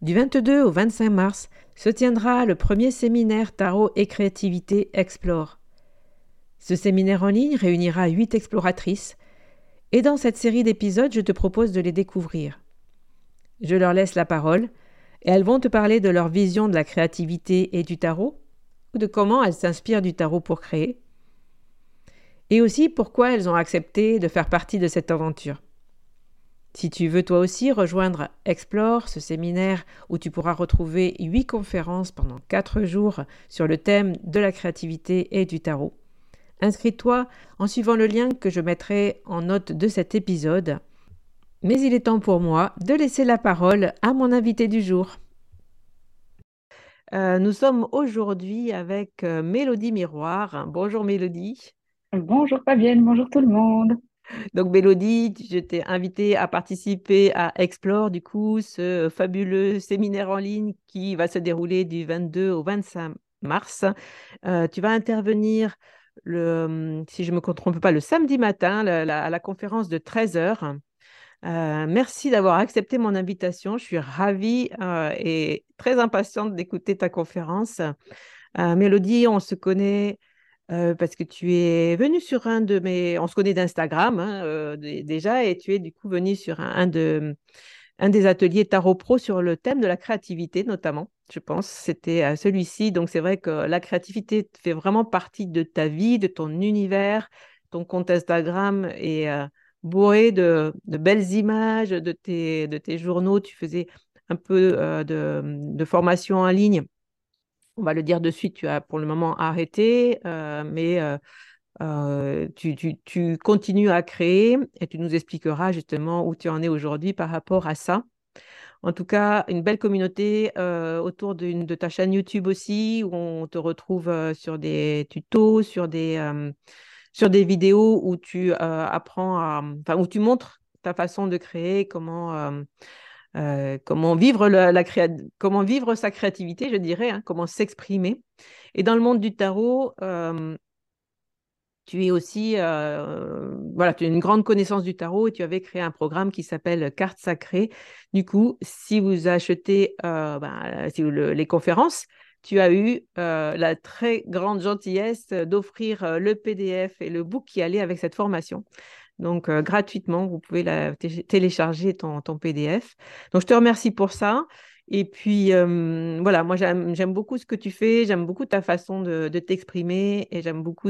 Du 22 au 25 mars, se tiendra le premier séminaire Tarot et Créativité Explore. Ce séminaire en ligne réunira huit exploratrices, et dans cette série d'épisodes, je te propose de les découvrir. Je leur laisse la parole, et elles vont te parler de leur vision de la créativité et du tarot, ou de comment elles s'inspirent du tarot pour créer, et aussi pourquoi elles ont accepté de faire partie de cette aventure. Si tu veux toi aussi rejoindre Explore, ce séminaire où tu pourras retrouver huit conférences pendant quatre jours sur le thème de la créativité et du tarot, inscris-toi en suivant le lien que je mettrai en note de cet épisode. Mais il est temps pour moi de laisser la parole à mon invité du jour. Euh, nous sommes aujourd'hui avec euh, Mélodie Miroir. Bonjour Mélodie. Bonjour Fabienne, bonjour tout le monde. Donc, Mélodie, je t'ai invité à participer à Explore, du coup, ce fabuleux séminaire en ligne qui va se dérouler du 22 au 25 mars. Euh, tu vas intervenir, le, si je ne me trompe pas, le samedi matin à la conférence de 13h. Euh, merci d'avoir accepté mon invitation. Je suis ravie euh, et très impatiente d'écouter ta conférence. Mélodie, on se connaît parce que tu es venu sur un de mes... On se connaît d'Instagram hein, déjà, et tu es du coup venu sur un, de, un des ateliers Tarot Pro sur le thème de la créativité, notamment, je pense. C'était euh, celui-ci. Donc, c'est vrai que la créativité fait vraiment partie de ta vie, de ton univers. Ton compte Instagram est bourré de, belles images de tes, journaux. Tu faisais un peu de formation en ligne on va le dire de suite, tu as pour le moment arrêté, euh, mais euh, euh, tu, continues à créer et tu nous expliqueras justement où tu en es aujourd'hui par rapport à ça. En tout cas, une belle communauté autour de ta chaîne YouTube aussi, où on te retrouve sur des tutos, sur des, sur vidéos où tu apprends à, où tu montres ta façon de créer, comment euh, comment, vivre la, comment vivre sa créativité, je dirais, hein, comment s'exprimer. Et dans le monde du tarot, euh, tu es aussi, euh, voilà, tu as une grande connaissance du tarot et tu avais créé un programme qui s'appelle Cartes sacrées. Du coup, si vous achetez ben, les conférences, tu as eu la très grande gentillesse d'offrir le PDF et le book qui allait avec cette formation. Donc, gratuitement, vous pouvez la télécharger ton, PDF. Donc, je te remercie pour ça. Et puis, voilà, moi, j'aime beaucoup ce que tu fais, j'aime beaucoup ta façon de, t'exprimer et j'aime beaucoup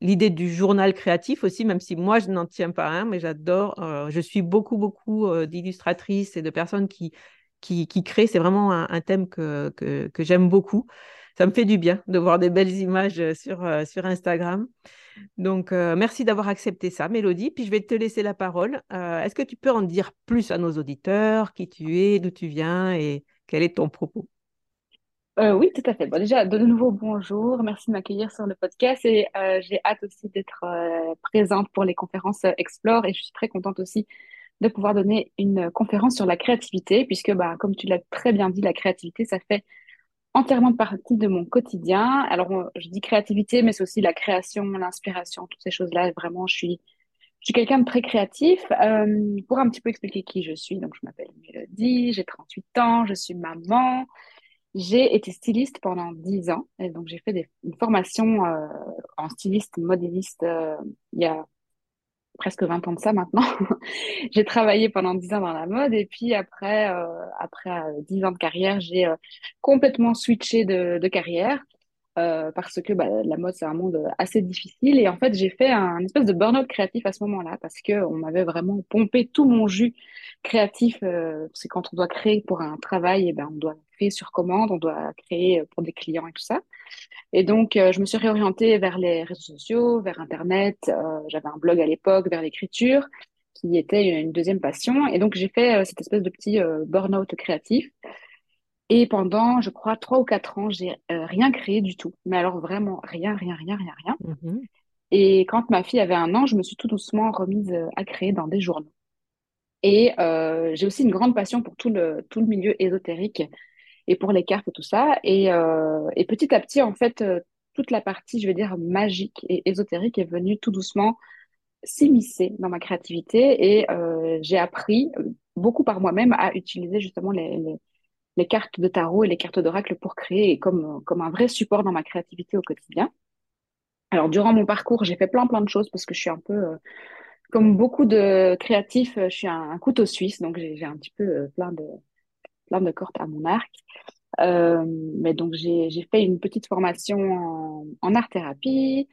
l'idée du journal créatif aussi, même si moi, je n'en tiens pas un, mais j'adore. je suis beaucoup, beaucoup d'illustratrices et de personnes qui, qui, créent. C'est vraiment un, thème que, que j'aime beaucoup. Ça me fait du bien de voir des belles images sur, sur Instagram. Donc, euh, merci d'avoir accepté ça, Mélodie. Puis, je vais te laisser la parole. Euh, est-ce que tu peux en dire plus à nos auditeurs, qui tu es, d'où tu viens? Et quel est ton propos? Euh, oui, tout à fait. Bon, déjà, de nouveau, bonjour. Merci de m'accueillir sur le podcast et j'ai hâte aussi d'être présente pour les conférences Explore et je suis très contente aussi de pouvoir donner une conférence sur la créativité puisque, bah, comme tu l'as très bien dit, la créativité, ça fait entièrement partie de mon quotidien. Alors, je dis créativité, mais c'est aussi la création, l'inspiration, toutes ces choses-là. Vraiment, je suis, je suis quelqu'un de très créatif. Euh, pour un petit peu expliquer qui je suis, donc je m'appelle Mélodie, j'ai 38 ans, je suis maman. J'ai été styliste pendant 10 ans, et donc j'ai fait des, une formation euh, en styliste modéliste euh, il y a presque 20 ans de ça maintenant. j'ai travaillé pendant 10 ans dans la mode et puis après, euh, après 10 euh, ans de carrière, j'ai euh, complètement switché de, de carrière parce que bah, la mode, c'est un monde assez difficile. Et en fait, j'ai fait un, espèce de burn-out créatif à ce moment-là parce qu'on m'avait vraiment pompé tout mon jus créatif. c'est quand on doit créer pour un travail, et eh ben, on doit créer sur commande, on doit créer pour des clients et tout ça. Et donc, euh, je me suis réorientée vers les réseaux sociaux, vers Internet. Euh, j'avais un blog à l'époque, vers l'écriture, qui était une deuxième passion. Et donc, j'ai fait euh, cette espèce de petit burn-out créatif. Et pendant, je crois, trois ou quatre ans, j'ai rien créé du tout. Mais alors vraiment rien, rien, rien, rien, rien. Mm-hmm. Et quand ma fille avait un an, je me suis tout doucement remise à créer dans des journaux. Et j'ai aussi une grande passion pour tout le, tout le milieu ésotérique et pour les cartes et tout ça. Et, euh, et petit à petit, en fait, euh, toute la partie, je vais dire, magique et ésotérique est venue tout doucement s'immiscer dans ma créativité et euh, j'ai appris beaucoup par moi-même à utiliser justement les, les, les, cartes de tarot et les cartes d'oracle pour créer comme, comme un vrai support dans ma créativité au quotidien. Alors, durant mon parcours, j'ai fait plein, plein de choses parce que je suis un peu, comme beaucoup de créatifs, je suis un, couteau suisse, donc j'ai un petit peu plein de, plein de cordes à mon arc. Euh, mais donc, j'ai fait une petite formation en, art-thérapie.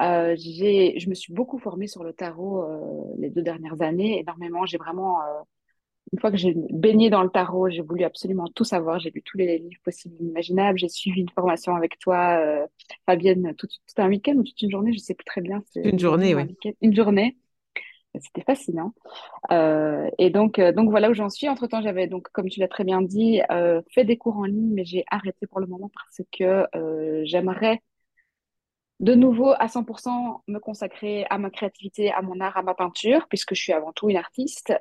Euh, je me suis beaucoup formée sur le tarot euh, les deux dernières années, énormément. J'ai vraiment, euh, une fois que j'ai baigné dans le tarot, j'ai voulu absolument tout savoir. J'ai lu tous les livres possibles et imaginables. J'ai suivi une formation avec toi, Fabienne, tout, un week-end ou toute une journée, je ne sais plus très bien. Une journée, oui. Une journée. C'était fascinant. Euh, et donc, euh, donc voilà où j'en suis. Entre-temps, j'avais donc, comme tu l'as très bien dit, euh, fait des cours en ligne, mais j'ai arrêté pour le moment parce que j'aimerais de nouveau à 100% me consacrer à ma créativité, à mon art, à ma peinture, puisque je suis avant tout une artiste.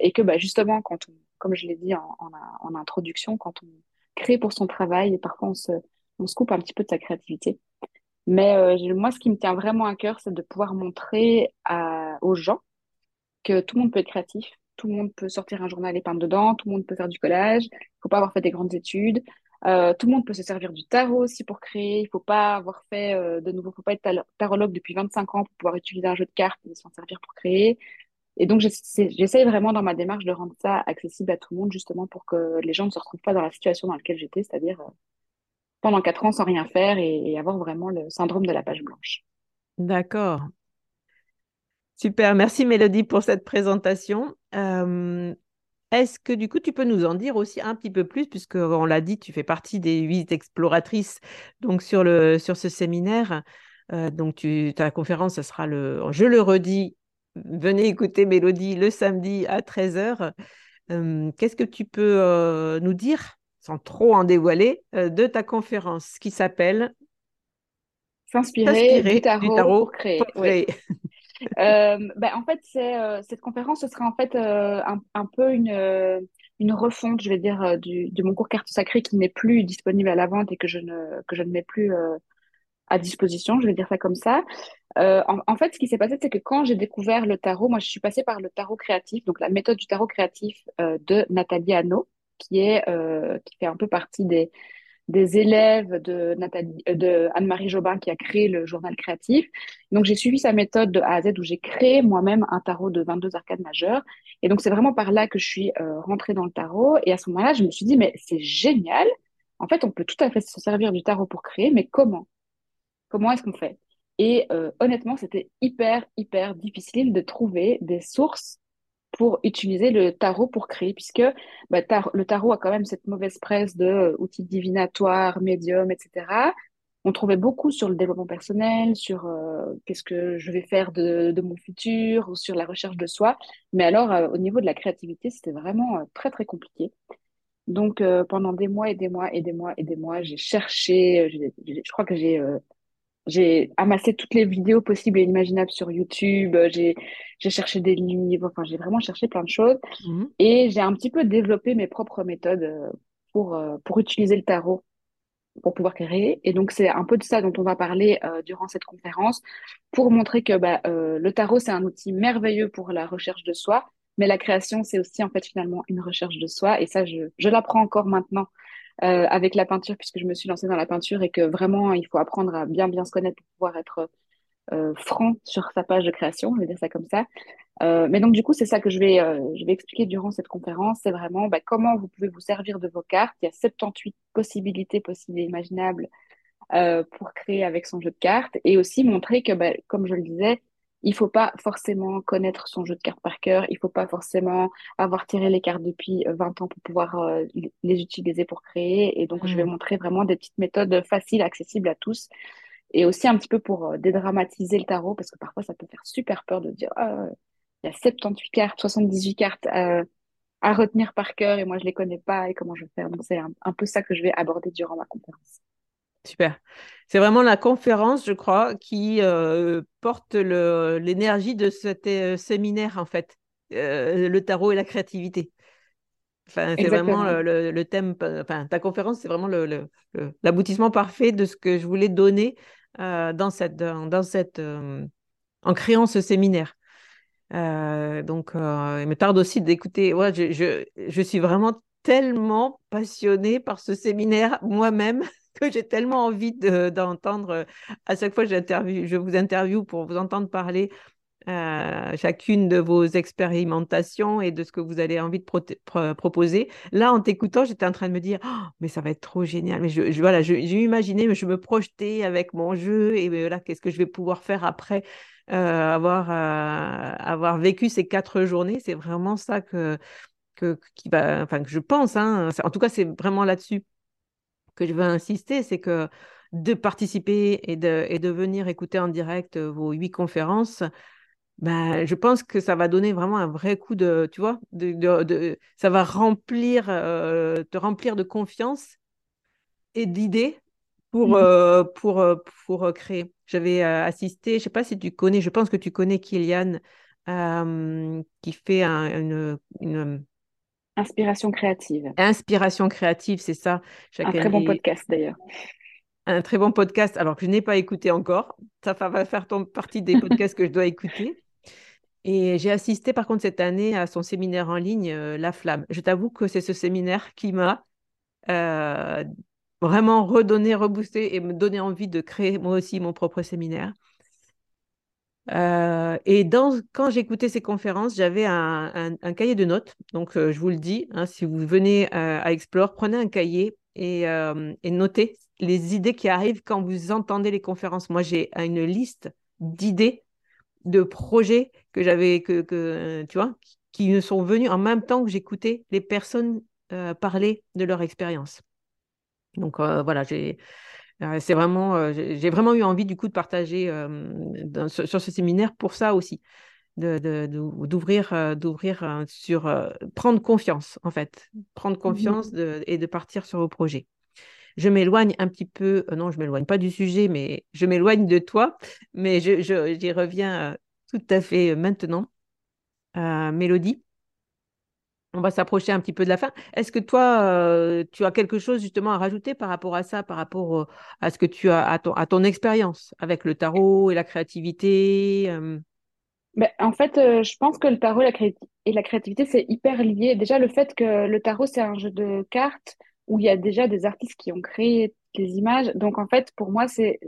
et que bah, justement, quand on, comme je l'ai dit en, en, introduction, quand on crée pour son travail, parfois on se, on se coupe un petit peu de sa créativité. Mais moi, ce qui me tient vraiment à cœur, c'est de pouvoir montrer à, aux gens que tout le monde peut être créatif, tout le monde peut sortir un journal et peindre dedans, tout le monde peut faire du collage, il faut pas avoir fait des grandes études, euh, tout le monde peut se servir du tarot aussi pour créer, il faut pas avoir fait, euh, de nouveau, faut pas être tarologue depuis 25 ans pour pouvoir utiliser un jeu de cartes et s'en servir pour créer. Et donc, j'essaye vraiment dans ma démarche de rendre ça accessible à tout le monde, justement pour que les gens ne se retrouvent pas dans la situation dans laquelle j'étais, c'est-à-dire euh, pendant quatre ans sans rien faire et avoir vraiment le syndrome de la page blanche. D'accord. Super, merci Mélodie pour cette présentation. Est-ce que du coup tu peux nous en dire aussi un petit peu plus, puisque on l'a dit, tu fais partie des huit exploratrices donc sur, le, sur ce séminaire. Euh, donc tu, ta conférence, ce sera le, je le redis, venez écouter Mélodie le samedi à 13h. Euh, qu'est-ce que tu peux nous dire, sans trop en dévoiler, de ta conférence qui s'appelle S'inspirer du, tarot, pour créer. Euh, ben, en fait, euh, cette conférence, ce sera en fait euh, un, un, peu une, une refonte, je vais dire, du, de mon cours carte sacrée qui n'est plus disponible à la vente et que je ne, que je ne mets plus à disposition, je vais dire ça comme ça. En, en, fait, ce qui s'est passé, c'est que quand j'ai découvert le tarot, moi, je suis passée par le tarot créatif, donc la méthode du tarot créatif de Nathalie Anno, qui est qui fait un peu partie des des élèves de, Nathalie, euh, de Anne-Marie Jobin qui a créé le journal créatif. Donc, j'ai suivi sa méthode de A à Z où j'ai créé moi-même un tarot de 22 arcades majeures. Et donc, c'est vraiment par là que je suis euh, rentrée dans le tarot. Et à ce moment-là, je me suis dit, mais c'est génial. En fait, on peut tout à fait se servir du tarot pour créer, mais comment? Comment est-ce qu'on fait? Et euh, honnêtement, c'était hyper, hyper difficile de trouver des sources pour utiliser le tarot pour créer, puisque bah, le tarot a quand même cette mauvaise presse de euh, outils divinatoires, médium, etc. On trouvait beaucoup sur le développement personnel, sur euh, qu'est-ce que je vais faire de, mon futur, ou sur la recherche de soi. Mais alors, euh, au niveau de la créativité, c'était vraiment très, très compliqué. Donc, pendant des mois et des mois et des mois et des mois, j'ai cherché, je crois que j'ai j'ai amassé toutes les vidéos possibles et imaginables sur YouTube. Euh, j'ai, j'ai cherché des livres. Enfin, j'ai vraiment cherché plein de choses. Mhm. Et j'ai un petit peu développé mes propres méthodes euh, pour, euh, pour utiliser le tarot pour pouvoir créer. Et donc, c'est un peu de ça dont on va parler durant cette conférence pour montrer que bah, le tarot, c'est un outil merveilleux pour la recherche de soi. Mais la création, c'est aussi en fait finalement une recherche de soi. Et ça, je, je l'apprends encore maintenant euh, avec la peinture, puisque je me suis lancée dans la peinture et que vraiment, il faut apprendre à bien, bien se connaître pour pouvoir être euh, franc sur sa page de création, je vais dire ça comme ça. Euh, mais donc, du coup, c'est ça que je vais, euh, je vais expliquer durant cette conférence. C'est vraiment bah, comment vous pouvez vous servir de vos cartes. Il y a 78 possibilités possibles et imaginables pour créer avec son jeu de cartes et aussi montrer que, bah, comme je le disais, il faut pas forcément connaître son jeu de cartes par cœur, il faut pas forcément avoir tiré les cartes depuis 20 ans pour pouvoir euh, les utiliser pour créer. Et donc, je vais mm. montrer vraiment des petites méthodes faciles, accessibles à tous. Et aussi un petit peu pour euh, dédramatiser le tarot, parce que parfois, ça peut faire super peur de dire, ah, il y a 78 cartes, 78 cartes euh, à retenir par cœur et moi, je les connais pas et comment je vais faire. Donc, c'est un peu ça que je vais aborder durant ma conférence. Super. C'est vraiment la conférence, je crois, qui euh, porte l'énergie de cet euh, séminaire, en fait, euh, le tarot et la créativité. Enfin, c'est vraiment le, thème, enfin, ta conférence, c'est vraiment l'aboutissement parfait de ce que je voulais donner dans cette, dans, cette, en créant ce séminaire. donc, il me tarde aussi d'écouter. Ouais, je, je, je suis vraiment tellement passionnée par ce séminaire moi-même que j'ai tellement envie d'entendre. Euh, à chaque fois que je vous interviewe pour vous entendre parler euh, chacune de vos expérimentations et de ce que vous avez envie de proposer. Là, en t'écoutant, j'étais en train de me dire, oh, mais ça va être trop génial. Mais je, voilà, j'ai imaginé, mais je me projetais avec mon jeu et là, qu'est-ce que je vais pouvoir faire après euh, avoir, avoir vécu ces quatre journées. C'est vraiment ça que, que, qui va, enfin, que je pense. Hein. En tout cas, c'est vraiment là-dessus que je veux insister, c'est que de participer et de, et de venir écouter en direct euh, vos huit conférences, ben, je pense que ça va donner vraiment un vrai coup de, tu vois, de, de, ça va remplir, euh, te remplir de confiance et d'idées pour, mmh euh, pour, pour créer. J'avais assisté, je ne sais pas si tu connais, je pense que tu connais Kylian, qui fait une, une Inspiration créative. Inspiration créative, c'est ça. un très bon podcast d'ailleurs. Un très bon podcast, alors que je n'ai pas écouté encore. Ça va faire partie des podcasts que je dois écouter. Et j'ai assisté par contre cette année à son séminaire en ligne, euh, La Flamme. Je t'avoue que c'est ce séminaire qui m'a euh, vraiment redonné, reboosté et me donné envie de créer moi aussi mon propre séminaire. Euh, et quand j'écoutais ces conférences, j'avais un, cahier de notes. Donc, euh, je vous le dis, hein, si vous venez euh, à Explore, prenez un cahier et, notez les idées qui arrivent quand vous entendez les conférences. Moi, j'ai une liste d'idées, de projets que j'avais, que, tu vois, qui me sont venus en même temps que j'écoutais les personnes parler de leur expérience. Donc, voilà, j'ai c'est vraiment, j'ai vraiment eu envie du coup de partager sur, ce séminaire pour ça aussi, d'ouvrir, d'ouvrir sur prendre confiance en fait, prendre mmh confiance et de partir sur vos projets. Je m'éloigne un petit peu, non, je m'éloigne pas du sujet, mais je m'éloigne de toi, mais j'y je, reviens tout à fait maintenant. Mélodie, on va s'approcher un petit peu de la fin. Est-ce que toi, tu as quelque chose justement à rajouter par rapport à ça, par rapport à ce que tu as, à ton, expérience avec le tarot et la créativité ben, En fait, je pense que le tarot et la, créativité, c'est hyper lié. Déjà, le fait que le tarot, c'est un jeu de cartes, où il y a déjà des artistes qui ont créé les images. Donc, en fait, pour moi, c'est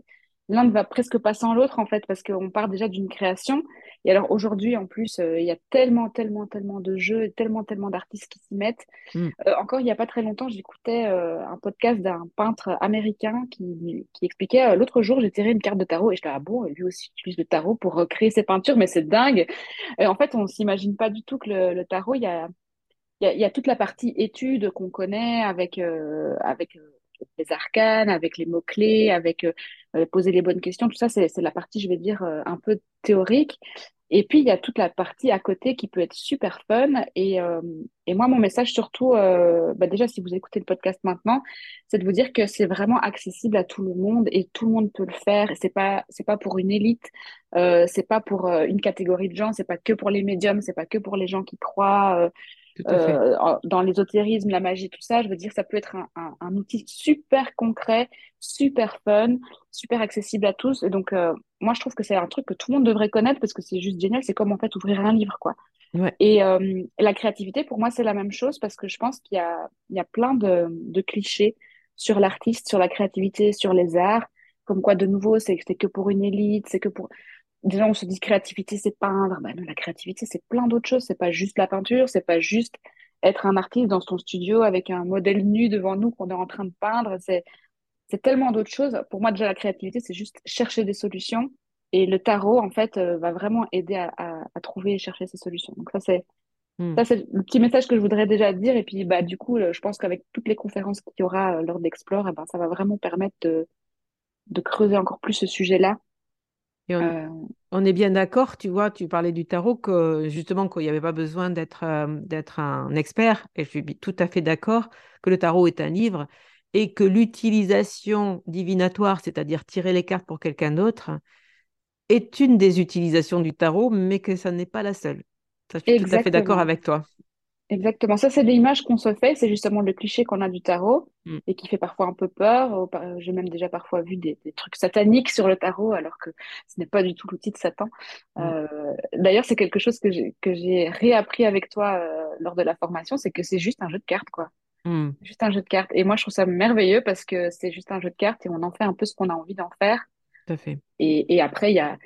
l'un ne va presque pas sans l'autre, en fait, parce qu'on part déjà d'une création. Et alors, aujourd'hui, en plus, euh, il y a tellement, tellement, tellement de jeux, tellement, tellement d'artistes qui s'y mettent. Mm. Euh, encore il n'y a pas très longtemps, j'écoutais euh, un podcast d'un peintre américain qui, qui expliquait l'autre jour, j'ai tiré une carte de tarot et je disais, ah bon, lui aussi utilise le tarot pour recréer ses peintures, mais c'est dingue. Et en fait, on s'imagine pas du tout que le, le tarot, il y a il y a, y a, toute la partie étude qu'on connaît avec, euh, avec euh, les arcanes, avec les mots-clés, avec euh, poser les bonnes questions. Tout ça, c'est la partie, je vais dire, un peu théorique. Et puis, il y a toute la partie à côté qui peut être super fun. Et, euh, et moi, mon message surtout, euh, bah déjà, si vous écoutez le podcast maintenant, c'est de vous dire que c'est vraiment accessible à tout le monde et tout le monde peut le faire. C'est pas, c'est pas pour une élite, euh, c'est pas pour une catégorie de gens, c'est pas que pour les médiums, c'est pas que pour les gens qui croient euh, dans l'ésotérisme, la magie, tout ça, je veux dire, ça peut être un, un, un outil super concret, super fun, super accessible à tous. Et donc, euh, moi, je trouve que c'est un truc que tout le monde devrait connaître parce que c'est juste génial. C'est comme en fait ouvrir un livre, quoi. Ouais. Et euh, la créativité, pour moi, c'est la même chose parce que je pense qu'il y a, il y a plein de, de clichés sur l'artiste, sur la créativité, sur les arts. Comme quoi, de nouveau, c'est que pour une élite, c'est que pour déjà on se dit créativité c'est peindre ben non, la créativité c'est plein d'autres choses. C'est pas juste la peinture c'est pas juste être un artiste dans son studio avec un modèle nu devant nous qu'on est en train de peindre. C'est c'est tellement d'autres choses. Pour moi déjà la créativité c'est juste chercher des solutions. Et le tarot en fait euh, va vraiment aider à, à, à, trouver et chercher ces solutions. Donc ça c'est mm. ça c'est le petit message que je voudrais déjà dire. Et puis bah du coup je pense qu'avec toutes les conférences qu'il y aura lors d'Explore eh ben ça va vraiment permettre de de creuser encore plus ce sujet là et on, euh... on, est bien d'accord, tu vois, tu parlais du tarot, que justement, qu'il n'y avait pas besoin d'être euh, d'être un expert, et je suis tout à fait d'accord que le tarot est un livre, et que l'utilisation divinatoire, c'est-à-dire tirer les cartes pour quelqu'un d'autre, est une des utilisations du tarot, mais que ça n'est pas la seule. Ça, je suis Exactement. tout à fait d'accord avec toi. Exactement. Ça, c'est des images qu'on se fait. C'est justement le cliché qu'on a du tarot mm. et qui fait parfois un peu peur. J'ai même déjà parfois vu des, des, trucs sataniques sur le tarot, alors que ce n'est pas du tout l'outil de Satan. Mm. Euh, D'ailleurs, c'est quelque chose que j'ai réappris avec toi euh, lors de la formation, c'est que c'est juste un jeu de cartes, quoi. Mm. Juste un jeu de cartes. Et moi, je trouve ça merveilleux parce que c'est juste un jeu de cartes et on en fait un peu ce qu'on a envie d'en faire. Tout à fait. Et, et après, il y a,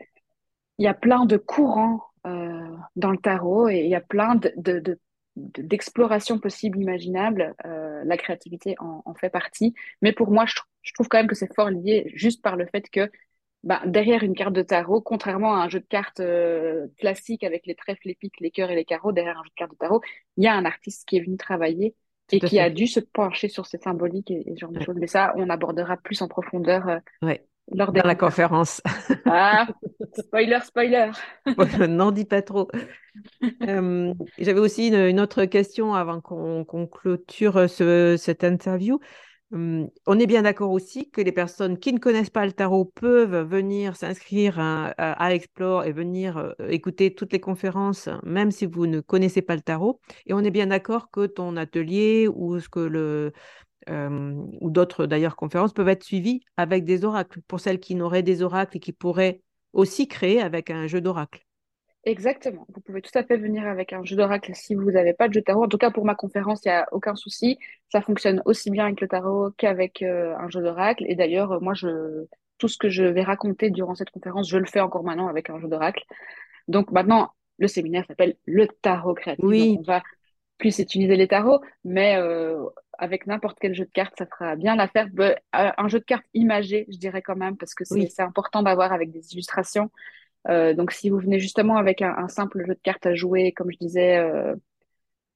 y a plein de courants euh, dans le tarot et il y a plein de, de, de d'exploration possible, imaginable, euh, la créativité en, en, fait partie. Mais pour moi, je, je trouve quand même que c'est fort lié juste par le fait que bah, derrière une carte de tarot, contrairement à un jeu de cartes euh, classique avec les trèfles, les piques, les cœurs et les carreaux, derrière un jeu de cartes de tarot, il y a un artiste qui est venu travailler et qui fait. a dû se pencher sur ces symboliques et, et ce genre de choses. Mais ça, on abordera plus en profondeur euh, ouais. Lors de la conférence. Ah, spoiler, spoiler. N'en dis pas trop. euh, J'avais aussi une, une, autre question avant qu'on qu clôture ce, cette interview. Hum, on est bien d'accord aussi que les personnes qui ne connaissent pas le tarot peuvent venir s'inscrire à, Explore et venir euh, écouter toutes les conférences, même si vous ne connaissez pas le tarot. Et on est bien d'accord que ton atelier ou ce que le euh, ou d'autres d'ailleurs conférences peuvent être suivies avec des oracles pour celles qui n'auraient des oracles et qui pourraient aussi créer avec un jeu d'oracle. Exactement. Vous pouvez tout à fait venir avec un jeu d'oracle si vous n'avez pas de jeu de tarot. En tout cas, pour ma conférence, il n'y a aucun souci. Ça fonctionne aussi bien avec le tarot qu'avec euh, un jeu d'oracle. Et d'ailleurs, moi, je, tout ce que je vais raconter durant cette conférence, je le fais encore maintenant avec un jeu d'oracle. Donc maintenant, le séminaire s'appelle le tarot créatif. Oui. Donc, on va plus utiliser les tarots, mais euh, avec n'importe quel jeu de cartes, ça fera bien l'affaire. Un jeu de cartes imagé, je dirais quand même, parce que c'est oui. important d'avoir avec des illustrations. Euh, donc, si vous venez justement avec un, un, simple jeu de cartes à jouer, comme je disais, euh,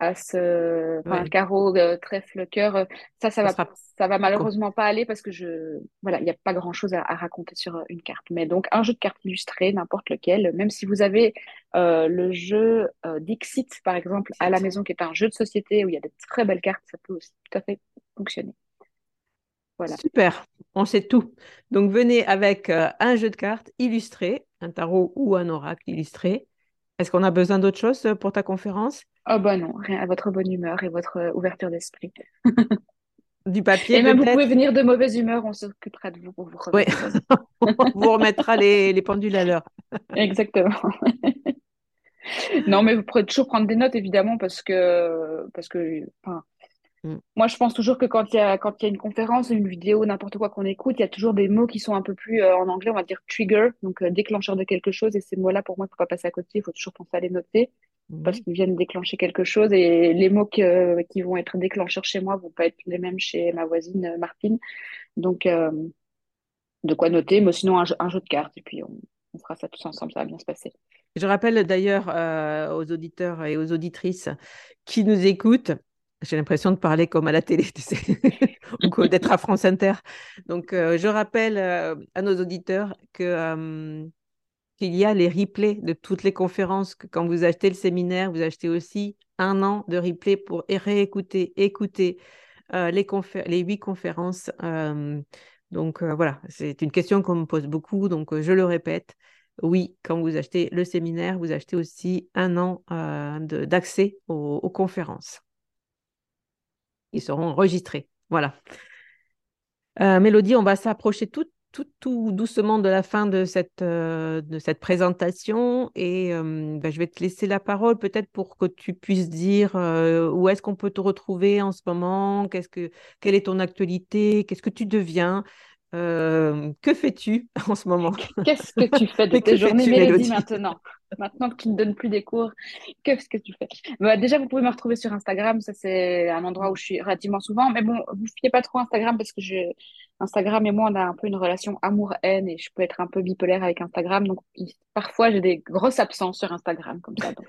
as, euh, ouais. carreau, euh, trèfle, cœur, euh, ça, ça, ça va, sera... ça va malheureusement pas aller parce que je, voilà, il n'y a pas grand chose à, à, raconter sur une carte. Mais donc, un jeu de cartes illustré, n'importe lequel, même si vous avez le jeu Dixit, par exemple, à la maison, qui est un jeu de société où il y a de très belles cartes, ça peut aussi tout à fait fonctionner. Voilà. Super, on sait tout. Donc venez avec euh, un jeu de cartes illustré, un tarot ou un oracle illustré. Est-ce qu'on a besoin d'autre chose pour ta conférence? Oh bah non, rien à votre bonne humeur et votre euh, ouverture d'esprit. du papier. Et même vous pouvez venir de mauvaise humeur, on s'occupera de vous pour vous remettre. Oui. on vous remettra les, les pendules à l'heure. Exactement. non, mais vous pourrez toujours prendre des notes évidemment parce que parce que enfin, Mm. Moi, je pense toujours que quand il y a, quand il y a une conférence, une vidéo, n'importe quoi qu'on écoute, il y a toujours des mots qui sont un peu plus, euh, en anglais, on va dire trigger, donc euh, déclencheur de quelque chose. Et ces mots-là, pour moi, il ne faut pas passer à côté, il faut toujours penser à les noter parce mm. qu'ils viennent déclencher quelque chose. Et les mots que, qui vont être déclencheurs chez moi vont pas être les mêmes chez ma voisine euh, Martine. Donc, de quoi noter, mais sinon, un jeu, de cartes. Et puis, on, on fera ça tous ensemble, ça va bien se passer. Je rappelle d'ailleurs aux auditeurs et aux auditrices qui nous écoutent j'ai l'impression de parler comme à la télé, tu sais, ou d'être à France Inter. Donc, euh, je rappelle euh, à nos auditeurs que euh, qu'il y a les replays de toutes les conférences. Quand vous achetez le séminaire, vous achetez aussi un an de replay pour réécouter, écouter les, les huit conférences. donc, voilà, c'est une question qu'on me pose beaucoup. Donc, je le répète. Oui, quand vous achetez le séminaire, vous achetez aussi un an d'accès aux conférences ils seront enregistrés. Voilà. Euh, Mélodie, on va s'approcher tout, tout, tout, doucement de la fin de cette, euh, de cette présentation et euh, ben, je vais te laisser la parole peut-être pour que tu puisses dire où est-ce qu'on peut te retrouver en ce moment, qu'est-ce que, quelle est ton actualité, qu'est-ce que tu deviens? que fais-tu en ce moment? Qu'est-ce que tu fais de tes journées Mélodie? maintenant? Maintenant que tu ne donnes plus des cours, qu'est-ce que tu fais bah, Déjà, vous pouvez me retrouver sur Instagram. Ça, c'est un endroit où je suis relativement souvent. Mais bon, vous ne fiez pas trop Instagram parce que. Instagram et moi, on a un peu une relation amour-haine et je peux être un peu bipolaire avec Instagram. Donc, parfois, j'ai des grosses absences sur Instagram comme ça. Donc,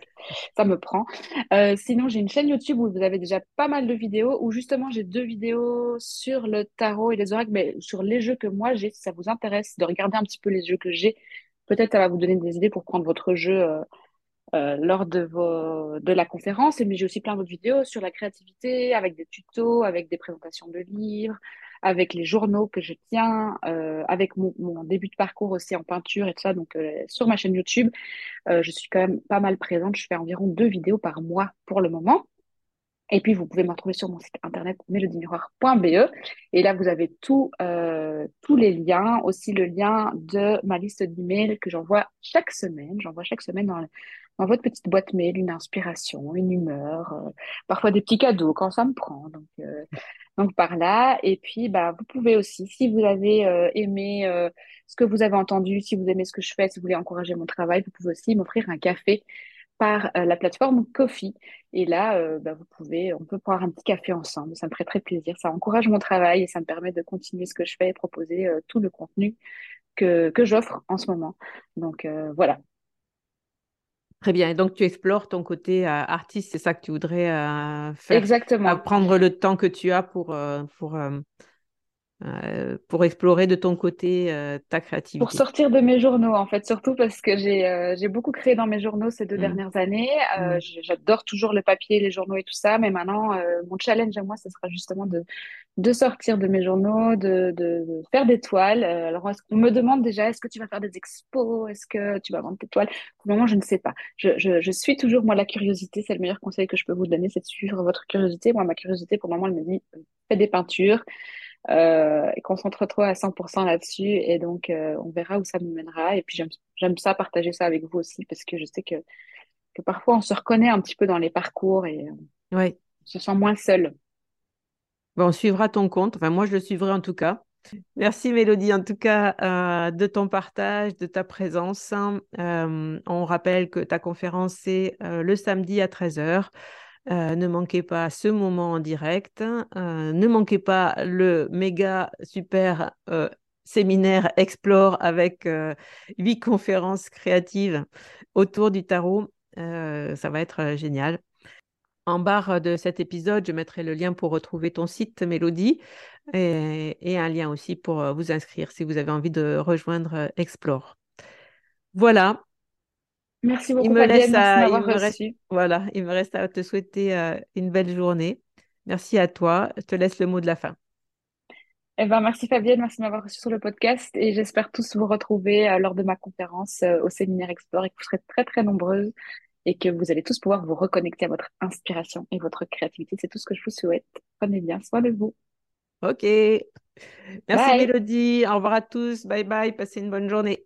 ça me prend. Euh, sinon, j'ai une chaîne YouTube où vous avez déjà pas mal de vidéos où justement, j'ai deux vidéos sur le tarot et les oracles, mais sur les jeux que moi j'ai. Si ça vous intéresse de regarder un petit peu les jeux que j'ai, Peut-être ça va vous donner des idées pour prendre votre jeu euh, euh, lors de, la conférence. Mais j'ai aussi plein d'autres vidéos sur la créativité, avec des tutos, avec des présentations de livres, avec les journaux que je tiens, euh, avec mon, mon, début de parcours aussi en peinture et tout ça. Donc sur ma chaîne YouTube, je suis quand même pas mal présente. Je fais environ deux vidéos par mois pour le moment. Et puis, vous pouvez me retrouver sur mon site internet mélodiemiroir.be. Et là, vous avez tout, euh, tous les liens, aussi le lien de ma liste d'emails que j'envoie chaque semaine. J'envoie chaque semaine dans, dans, votre petite boîte mail une inspiration, une humeur, euh, parfois des petits cadeaux quand ça me prend. Donc, euh, donc par là. Et puis, bah, vous pouvez aussi, si vous avez euh, aimé euh, ce que vous avez entendu, si vous aimez ce que je fais, si vous voulez encourager mon travail, vous pouvez aussi m'offrir un café par euh, la plateforme Coffee. Et là, euh, bah, vous pouvez, on peut boire un petit café ensemble. Ça me ferait très plaisir. Ça encourage mon travail et ça me permet de continuer ce que je fais et proposer euh, tout le contenu que, que j'offre en ce moment. Donc voilà. Très bien. Et donc, tu explores ton côté artiste, c'est ça que tu voudrais faire? Exactement. prendre le temps que tu as pour, pour euh, pour explorer de ton côté euh, ta créativité Pour sortir de mes journaux, en fait, surtout parce que j'ai euh, beaucoup créé dans mes journaux ces deux mmh. dernières années. Mmh. J'adore toujours le papier, les journaux et tout ça, mais maintenant, mon challenge à moi, ce sera justement de, de sortir de mes journaux, de, de, faire des toiles. alors, on me demande déjà, est-ce que tu vas faire des expos? Est-ce que tu vas vendre tes toiles? Pour le moment, je ne sais pas. Je, je, je suis toujours, moi, la curiosité, c'est le meilleur conseil que je peux vous donner, c'est de suivre votre curiosité. Moi, ma curiosité, pour le moment, elle me dit, fais des peintures euh, et concentre-toi à 100% là-dessus et donc euh, on verra où ça nous mènera et puis j'aime ça partager ça avec vous aussi parce que je sais que, que parfois on se reconnaît un petit peu dans les parcours et euh, ouais. on se sent moins seul. Bon, on suivra ton compte, enfin moi je le suivrai en tout cas. Merci Mélodie en tout cas euh, de ton partage, de ta présence. Euh, on rappelle que ta conférence c'est le samedi à 13h. Ne manquez pas ce moment en direct. Euh, ne manquez pas le méga super séminaire Explore avec huit conférences créatives autour du tarot. ça va être génial. En barre de cet épisode, je mettrai le lien pour retrouver ton site Mélodie et un lien aussi pour vous inscrire si vous avez envie de rejoindre Explore. Voilà, Merci beaucoup, il me Fabienne, laisse à, il me reste, voilà, il me reste à te souhaiter euh, une belle journée. Merci à toi. Je te laisse le mot de la fin. Eh ben, merci Fabienne, merci de m'avoir reçu sur le podcast et j'espère tous vous retrouver euh, lors de ma conférence euh, au séminaire Explore et que vous serez très très nombreuses et que vous allez tous pouvoir vous reconnecter à votre inspiration et votre créativité. C'est tout ce que je vous souhaite. Prenez bien soin de vous. Ok. Merci Mélodie. Au revoir à tous. Bye bye. Passez une bonne journée.